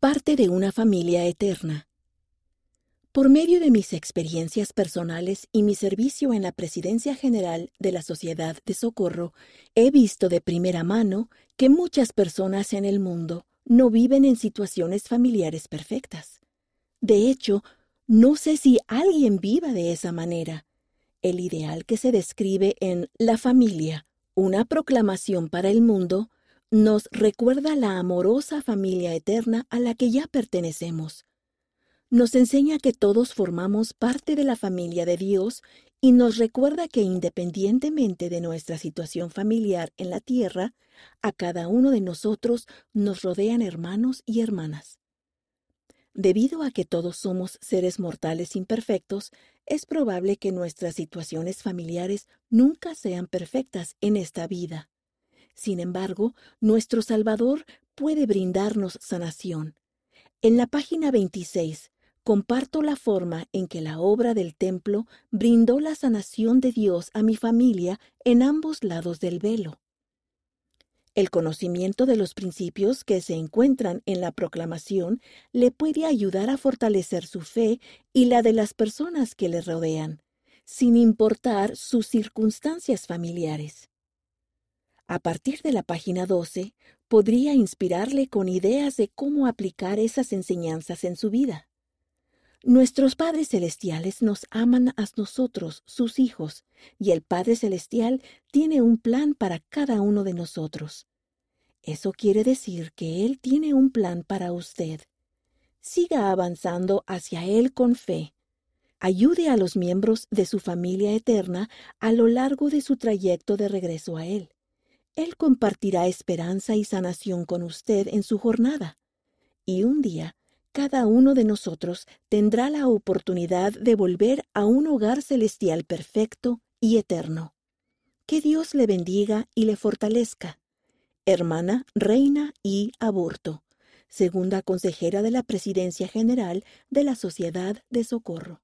parte de una familia eterna. Por medio de mis experiencias personales y mi servicio en la Presidencia General de la Sociedad de Socorro, he visto de primera mano que muchas personas en el mundo no viven en situaciones familiares perfectas. De hecho, no sé si alguien viva de esa manera. El ideal que se describe en La familia, una proclamación para el mundo, nos recuerda la amorosa familia eterna a la que ya pertenecemos. Nos enseña que todos formamos parte de la familia de Dios y nos recuerda que independientemente de nuestra situación familiar en la tierra, a cada uno de nosotros nos rodean hermanos y hermanas. Debido a que todos somos seres mortales imperfectos, es probable que nuestras situaciones familiares nunca sean perfectas en esta vida. Sin embargo, nuestro Salvador puede brindarnos sanación. En la página 26 comparto la forma en que la obra del templo brindó la sanación de Dios a mi familia en ambos lados del velo. El conocimiento de los principios que se encuentran en la proclamación le puede ayudar a fortalecer su fe y la de las personas que le rodean, sin importar sus circunstancias familiares. A partir de la página 12, podría inspirarle con ideas de cómo aplicar esas enseñanzas en su vida. Nuestros padres celestiales nos aman a nosotros, sus hijos, y el Padre Celestial tiene un plan para cada uno de nosotros. Eso quiere decir que Él tiene un plan para usted. Siga avanzando hacia Él con fe. Ayude a los miembros de su familia eterna a lo largo de su trayecto de regreso a Él. Él compartirá esperanza y sanación con usted en su jornada. Y un día, cada uno de nosotros tendrá la oportunidad de volver a un hogar celestial perfecto y eterno. Que Dios le bendiga y le fortalezca. Hermana Reina y Aborto, segunda consejera de la Presidencia General de la Sociedad de Socorro.